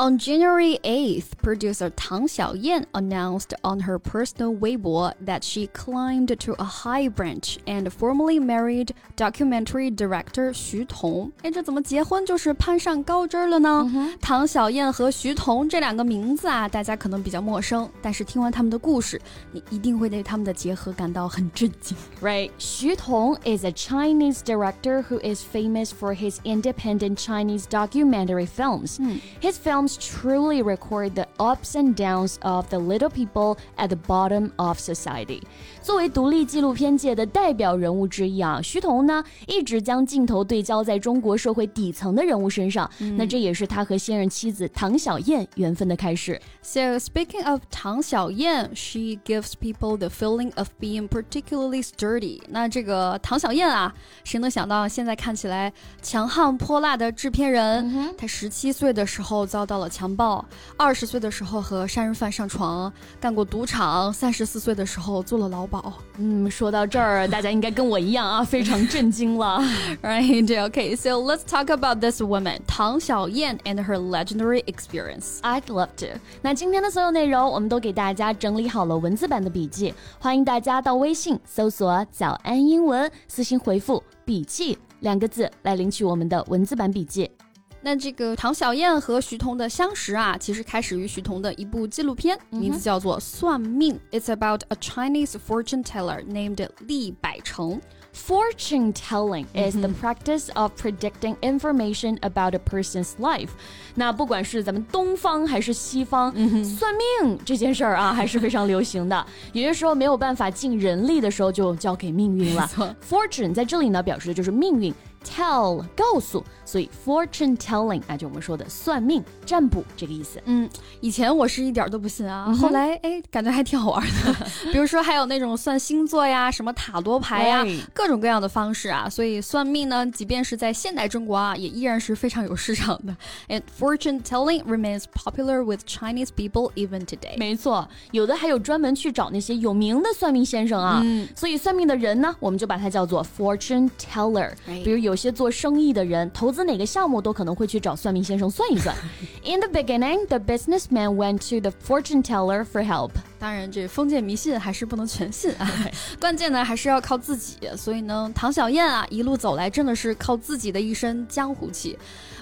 ！On January 8th, producer Tang Xiaoyan announced on her personal Weibo that she climbed to a high branch and formally married documentary director Xu Tong. 哎，这怎么结婚就是攀上高枝了呢？唐小燕和徐彤这两个名字啊，大家可能比较陌生，但是听完他们的故事，你一定会对他们的结合感到很震惊。Right, Xu Tong is a Chinese director who is famous for his independent Chinese documentary films. His film films truly record the ups and downs of the little people at the bottom of society. 作为独立纪录片界的代表人物之一啊，徐彤呢一直将镜头对焦在中国社会底层的人物身上。嗯、那这也是他和现任妻子唐小燕缘分的开始。So speaking of 唐小燕，she gives people the feeling of being particularly sturdy。那这个唐小燕啊，谁能想到现在看起来强悍泼辣的制片人，她十七岁的时候遭到。 到了强暴，二十岁的时候和杀人犯上床，干过赌场，三十四岁的时候做了劳保。嗯，说到这儿，大家应该跟我一样啊，非常震惊了。Right? Okay, so let's talk about this woman, 唐小燕 and her legendary experience. I'd love to. 那今天的所有内容，我们都给大家整理好了文字版的笔记，欢迎大家到微信搜索“早安英文”，私信回复“笔记”两个字来领取我们的文字版笔记。那这个唐小燕和徐彤的相识啊，其实开始于徐彤的一部纪录片，名字叫做《算命》。It's about a Chinese fortune teller named 厉百成。Fortune telling is the practice of predicting information about a person's life。那不管是咱们东方还是西方，算命这件事儿啊，还是非常流行的。有些时候没有办法尽人力的时候，就交给命运了。Fortune 在这里呢，表示的就是命运。Tell 告诉，所以 fortune telling 啊就我们说的算命、占卜这个意思。嗯，以前我是一点都不信啊，后来哎，感觉还挺好玩的。比如说还有那种算星座呀、什么塔罗牌呀，各种各样的方式啊。所以算命呢，即便是在现代中国啊，也依然是非常有市场的。And fortune telling remains popular with Chinese people even today。没错，有的还有专门去找那些有名的算命先生啊。嗯，所以算命的人呢，我们就把它叫做 fortune teller。比如有。有些做生意的人，投资哪个项目都可能会去找算命先生算一算。In the beginning, the businessman went to the fortune teller for help. 当然，这封建迷信还是不能全信啊，关键呢还是要靠自己。所以呢，唐小燕啊，一路走来真的是靠自己的一身江湖气。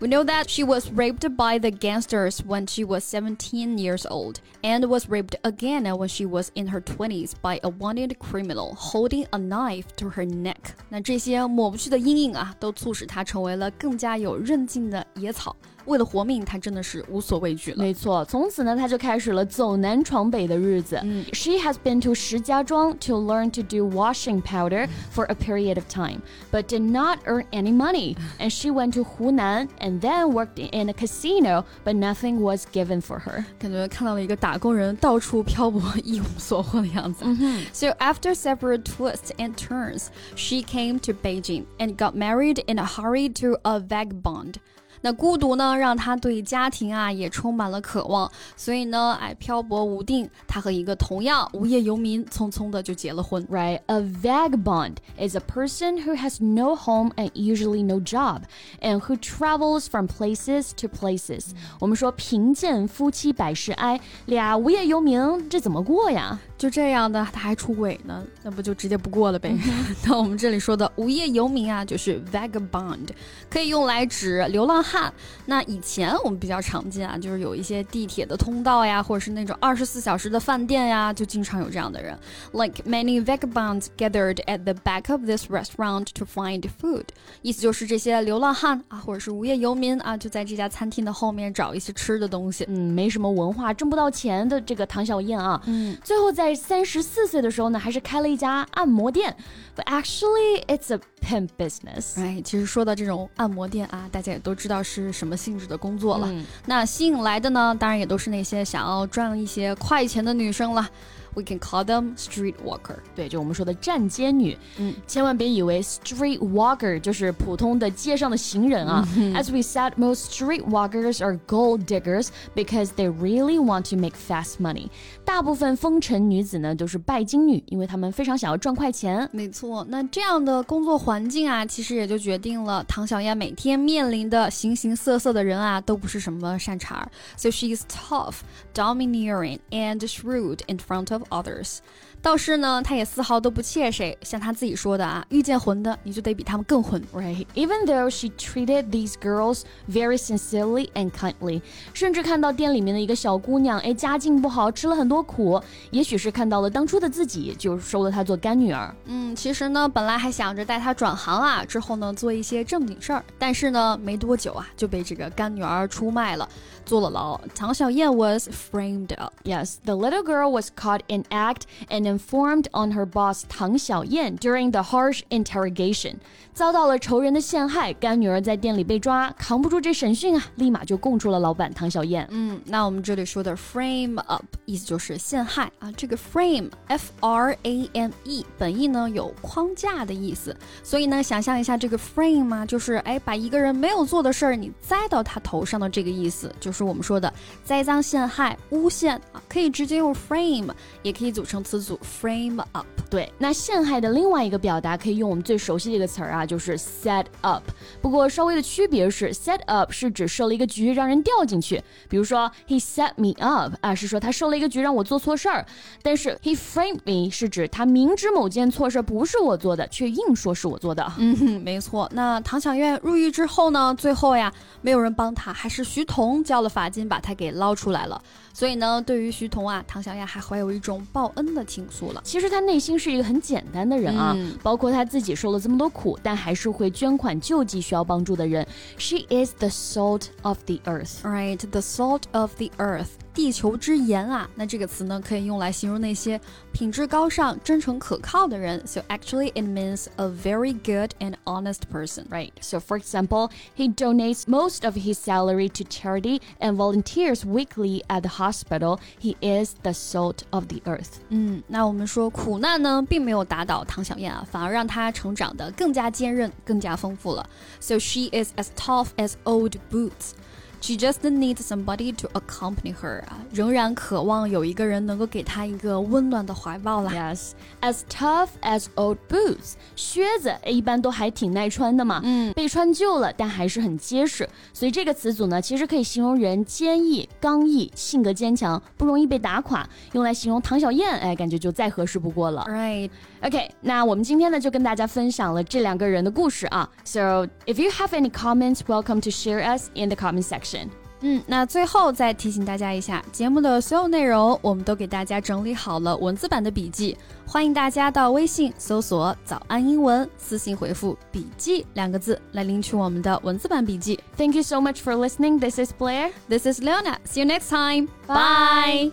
We know that she was raped by the gangsters when she was 17 years old, and was raped again when she was in her 20s by a wanted criminal holding a knife to her neck. 那这些抹不去的阴影啊，都促使她成为了更加有韧劲的野草。 为了活命，他真的是无所畏惧了。没错，从此呢，他就开始了走南闯北的日子。嗯，She has been to 石家庄 to learn to do washing powder for a period of time, but did not earn any money. And she went to Hunan and then worked in a casino, but nothing was given for her. 感觉看到了一个打工人到处漂泊、一无所获的样子。So after several twists and turns, she came to Beijing and got married in a hurry to a vagabond. 那孤独呢，让他对家庭啊也充满了渴望，所以呢，哎，漂泊无定，他和一个同样无业游民匆匆的就结了婚。Right, a vagabond is a person who has no home and usually no job, and who travels from places to places. 我们说贫贱夫妻百事哀，俩无业游民这怎么过呀？就这样的，他还出轨呢，那不就直接不过了呗？那我们这里说的无业游民啊，就是 vagabond，可以用来指流浪。汉。那以前我们比较常见啊，就是有一些地铁的通道呀，或者是那种二十四小时的饭店呀，就经常有这样的人。Like many vagabonds gathered at the back of this restaurant to find food，意思就是这些流浪汉啊，或者是无业游民啊，就在这家餐厅的后面找一些吃的东西。嗯，没什么文化，挣不到钱的这个唐小燕啊，嗯，最后在三十四岁的时候呢，还是开了一家按摩店。But actually, it's a pimp business. 哎，其实说到这种按摩店啊，大家也都知道是什么性质的工作了。那吸引来的呢，当然也都是那些想要赚一些快钱的女生了。We can call them street walker，对，就我们说的站街女。嗯，千万别以为 street walker 就是普通的街上的行人啊。As we said, most street walkers are gold diggers because they really want to make fast money. 大部分风尘女子呢都是拜金女，因为她们非常想要赚快钱。没错，那这样的工作环境啊，其实也就决定了唐小燕每天面临的形形色色的人啊，都不是什么善茬。So she is tough, domineering, and shrewd in front of others. 倒是呢，他也丝毫都不怯谁，像他自己说的啊，遇见混的你就得比他们更混，right? Even though she treated these girls very sincerely and kindly，甚至看到店里面的一个小姑娘，哎，家境不好，吃了很多苦，也许是看到了当初的自己，就收了她做干女儿。嗯，其实呢，本来还想着带她转行啊，之后呢做一些正经事儿，但是呢，没多久啊就被这个干女儿出卖了，坐了牢。唐小燕 was framed up. Yes, the little girl was caught in act and informed on her boss Tang Xiaoyan during the harsh interrogation. 遭到了仇人的陷害，干女儿在店里被抓，扛不住这审讯啊，立马就供出了老板唐小燕。嗯，那我们这里说的 frame up 意思就是陷害啊。这个 frame f r a m e 本意呢有框架的意思，所以呢，想象一下这个 frame 啊，就是哎把一个人没有做的事儿你栽到他头上的这个意思，就是我们说的栽赃陷害、诬陷啊，可以直接用 frame，也可以组成词组 frame up。对，那陷害的另外一个表达可以用我们最熟悉的一个词儿啊。就是 set up，不过稍微的区别是，set up 是指设了一个局让人掉进去，比如说 he set me up 啊，是说他设了一个局让我做错事儿；但是 he framed me 是指他明知某件错事不是我做的，却硬说是我做的。嗯哼，没错。那唐小燕入狱之后呢，最后呀，没有人帮他，还是徐彤交了罚金把他给捞出来了。所以呢，对于徐彤啊，唐小雅还怀有一种报恩的情愫了。其实他内心是一个很简单的人啊，包括他自己受了这么多苦，但还是会捐款救济需要帮助的人。She is the salt of the earth, right? The salt of the earth. 地球之盐啊，那这个词呢，可以用来形容那些品质高尚、真诚可靠的人。So actually, it means a very good and honest person, right? So for example, he donates most of his salary to charity and volunteers weekly at the hospital. He is the salt of the earth. 嗯，那我们说苦难呢，并没有打倒唐小燕啊，反而让她成长得更加坚韧、更加丰富了。So she is as tough as old boots. She just needs somebody to accompany her 啊，仍然渴望有一个人能够给她一个温暖的怀抱啦。Yes, as tough as old boots，靴子一般都还挺耐穿的嘛，嗯，被穿旧了，但还是很结实。所以这个词组呢，其实可以形容人坚毅、刚毅，性格坚强，不容易被打垮。用来形容唐小燕，哎，感觉就再合适不过了。Right. OK，那我们今天呢就跟大家分享了这两个人的故事啊。So if you have any comments, welcome to share us in the comment section. 嗯，那最后再提醒大家一下，节目的所有内容我们都给大家整理好了文字版的笔记，欢迎大家到微信搜索“早安英文”，私信回复“笔记”两个字来领取我们的文字版笔记。Thank you so much for listening. This is Blair. This is Leona. See you next time. Bye.